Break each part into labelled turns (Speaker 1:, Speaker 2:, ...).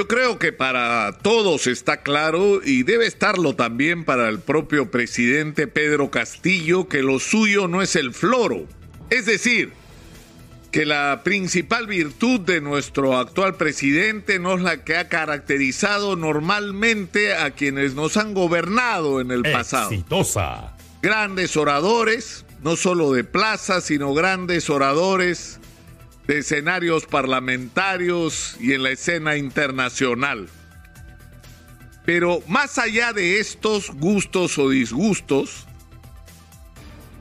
Speaker 1: Yo creo que para todos está claro y debe estarlo también para el propio presidente Pedro Castillo que lo suyo no es el floro. Es decir, que la principal virtud de nuestro actual presidente no es la que ha caracterizado normalmente a quienes nos han gobernado en el pasado.
Speaker 2: Exitosa.
Speaker 1: Grandes oradores, no solo de plaza, sino grandes oradores de escenarios parlamentarios y en la escena internacional. Pero más allá de estos gustos o disgustos,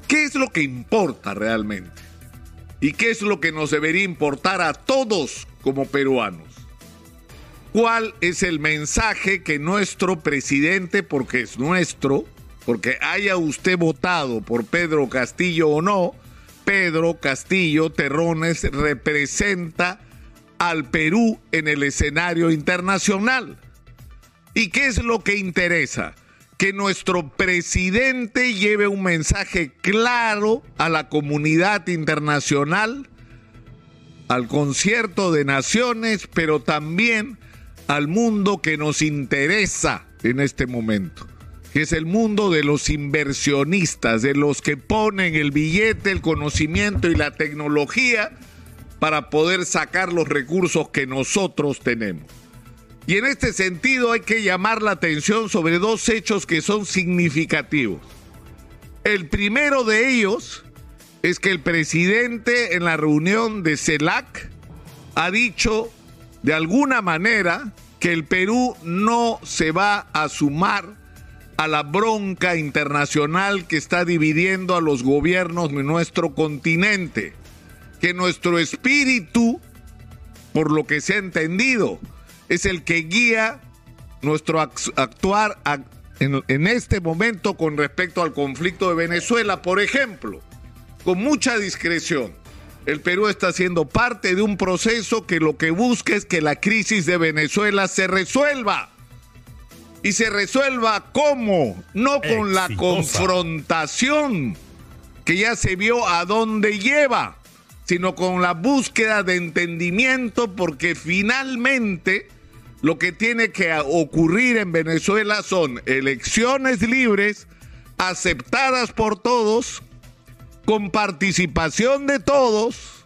Speaker 1: ¿qué es lo que importa realmente? ¿Y qué es lo que nos debería importar a todos como peruanos? ¿Cuál es el mensaje que nuestro presidente, porque es nuestro, porque haya usted votado por Pedro Castillo o no, Pedro Castillo Terrones representa al Perú en el escenario internacional? ¿Y qué es lo que interesa? que nuestro presidente lleve un mensaje claro a la comunidad internacional, al concierto de naciones, pero también al mundo que nos interesa en este momento, que es el mundo de los inversionistas, de los que ponen el billete, el conocimiento y la tecnología para poder sacar los recursos que nosotros tenemos. Y en este sentido hay que llamar la atención sobre dos hechos que son significativos. El primero de ellos es que el presidente en la reunión de CELAC ha dicho de alguna manera que el Perú no se va a sumar a la bronca internacional que está dividiendo a los gobiernos de nuestro continente, que nuestro espíritu, por lo que se ha entendido, es el que guía nuestro actuar en, este momento con respecto al conflicto de Venezuela, por ejemplo, con mucha discreción. El Perú está siendo parte de un proceso que lo que busca es que la crisis de Venezuela se resuelva. Y se resuelva cómo, no con la confrontación que ya se vio a dónde lleva, sino con la búsqueda de entendimiento porque finalmente lo que tiene que ocurrir en Venezuela son elecciones libres, aceptadas por todos, con participación de todos,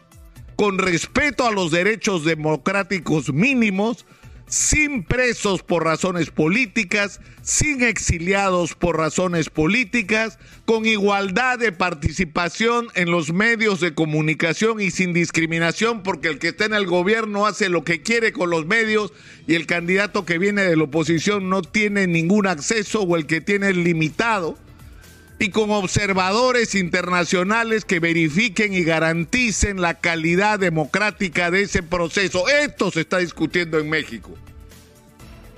Speaker 1: con respeto a los derechos democráticos mínimos, sin presos por razones políticas, sin exiliados por razones políticas, con igualdad de participación en los medios de comunicación y sin discriminación, porque el que está en el gobierno hace lo que quiere con los medios y el candidato que viene de la oposición no tiene ningún acceso o el que tiene limitado y con observadores internacionales que verifiquen y garanticen la calidad democrática de ese proceso. Esto se está discutiendo en México.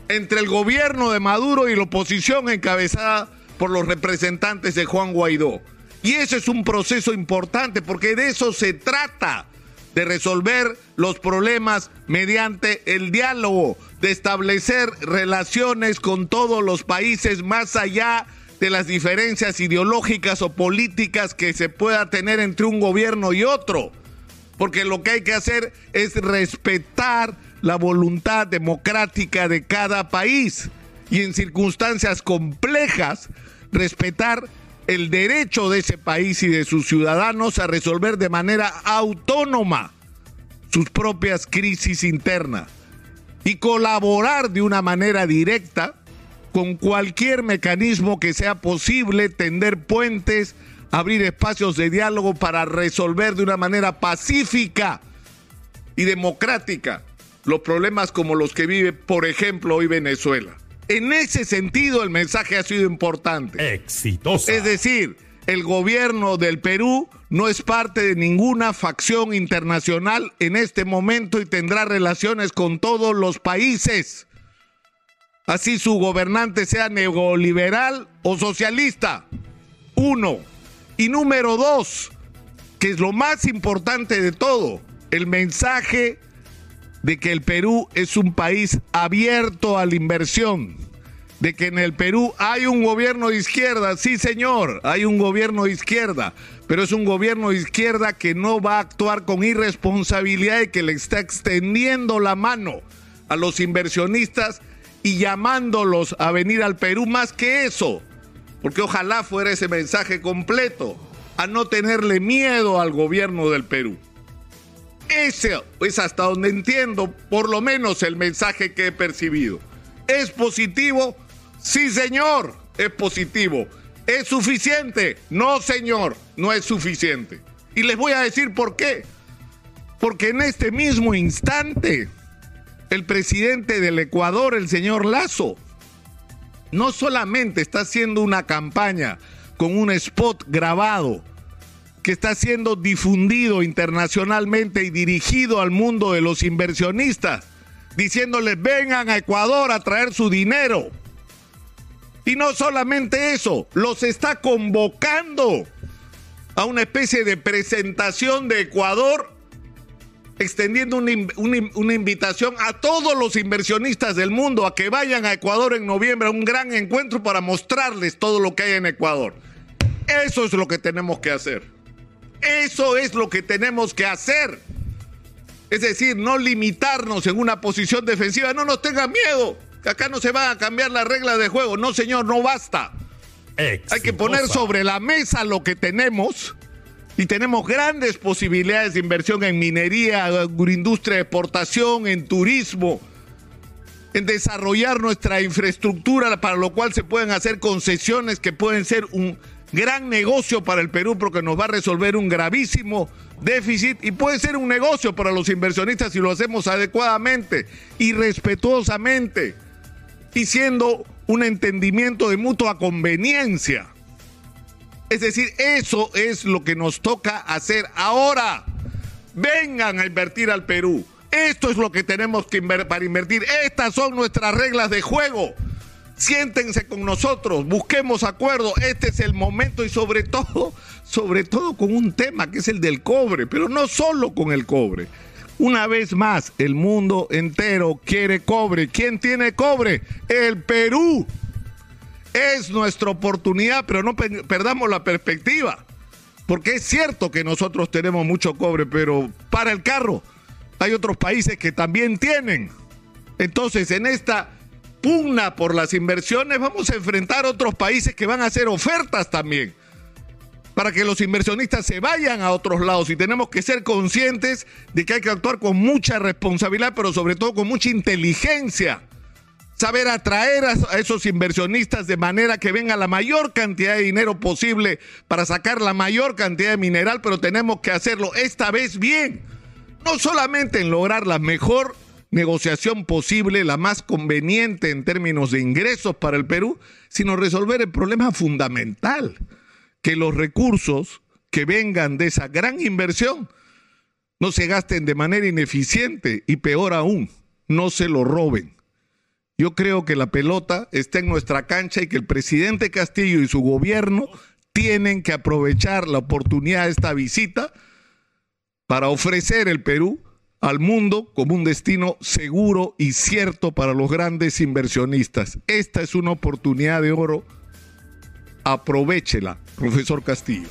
Speaker 1: Entre el gobierno de Maduro y la oposición encabezada por los representantes de Juan Guaidó. Y ese es un proceso importante porque de eso se trata, de resolver los problemas mediante el diálogo, de establecer relaciones con todos los países más allá de las diferencias ideológicas o políticas que se pueda tener entre un gobierno y otro. Porque lo que hay que hacer es respetar la voluntad democrática de cada país y en circunstancias complejas respetar el derecho de ese país y de sus ciudadanos a resolver de manera autónoma sus propias crisis internas y colaborar de una manera directa con cualquier mecanismo que sea posible, tender puentes, abrir espacios de diálogo para resolver de una manera pacífica y democrática los problemas como los que vive, por ejemplo, hoy Venezuela. En ese sentido, el mensaje ha sido importante.
Speaker 2: Exitoso.
Speaker 1: Es decir, el gobierno del Perú no es parte de ninguna facción internacional en este momento y tendrá relaciones con todos los países así su gobernante sea neoliberal o socialista. Uno. Y número dos, que es lo más importante de todo, el mensaje de que el Perú es un país abierto a la inversión, de que en el Perú hay un gobierno de izquierda, sí señor, hay un gobierno de izquierda, pero es un gobierno de izquierda que no va a actuar con irresponsabilidad y que le está extendiendo la mano a los inversionistas y llamándolos a venir al Perú más que eso, porque ojalá fuera ese mensaje completo, a no tenerle miedo al gobierno del Perú. Ese es hasta donde entiendo, por lo menos, el mensaje que he percibido. ¿Es positivo? Sí, señor, es positivo. ¿Es suficiente? No, señor, no es suficiente. Y les voy a decir por qué. Porque en este mismo instante, el presidente del Ecuador, el señor Lazo, no solamente está haciendo una campaña con un spot grabado, que está siendo difundido internacionalmente y dirigido al mundo de los inversionistas, diciéndoles vengan a Ecuador a traer su dinero. Y no solamente eso, los está convocando a una especie de presentación de Ecuador, extendiendo una, una, invitación a todos los inversionistas del mundo a que vayan a Ecuador en noviembre a un gran encuentro para mostrarles todo lo que hay en Ecuador. Eso es lo que tenemos que hacer. Eso es lo que tenemos que hacer. Es decir, no limitarnos en una posición defensiva. No nos tengan miedo, que acá no se van a cambiar las reglas de juego. No, señor, no basta. Hay que poner sobre la mesa lo que tenemos y tenemos grandes posibilidades de inversión en minería, agroindustria exportación, en turismo, en desarrollar nuestra infraestructura, para lo cual se pueden hacer concesiones que pueden ser un gran negocio para el Perú porque nos va a resolver un gravísimo déficit y puede ser un negocio para los inversionistas si lo hacemos adecuadamente y respetuosamente y siendo un entendimiento de mutua conveniencia. Es decir, eso es lo que nos toca hacer ahora. Vengan a invertir al Perú. Esto es lo que tenemos que invertir para invertir. Estas son nuestras reglas de juego. Siéntense con nosotros, busquemos acuerdo. Este es el momento y sobre todo, sobre todo con un tema que es el del cobre, pero no solo con el cobre. Una vez más, el mundo entero quiere cobre. ¿Quién tiene cobre? El Perú. Es nuestra oportunidad, pero no perdamos la perspectiva. Porque es cierto que nosotros tenemos mucho cobre, pero para el carro hay otros países que también tienen. Entonces, en esta pugna por las inversiones, vamos a enfrentar otros países que van a hacer ofertas también para que los inversionistas se vayan a otros lados y tenemos que ser conscientes de que hay que actuar con mucha responsabilidad, pero sobre todo con mucha inteligencia. Saber atraer a esos inversionistas de manera que venga la mayor cantidad de dinero posible para sacar la mayor cantidad de mineral, pero tenemos que hacerlo esta vez bien. No solamente en lograr la mejor negociación posible, la más conveniente en términos de ingresos para el Perú, sino resolver el problema fundamental, que los recursos que vengan de esa gran inversión no se gasten de manera ineficiente y peor aún, no se lo roben. Yo creo que la pelota está en nuestra cancha y que el presidente Castillo y su gobierno tienen que aprovechar la oportunidad de esta visita para ofrecer el Perú al mundo como un destino seguro y cierto para los grandes inversionistas. Esta es una oportunidad de oro. Aprovechela, profesor Castillo.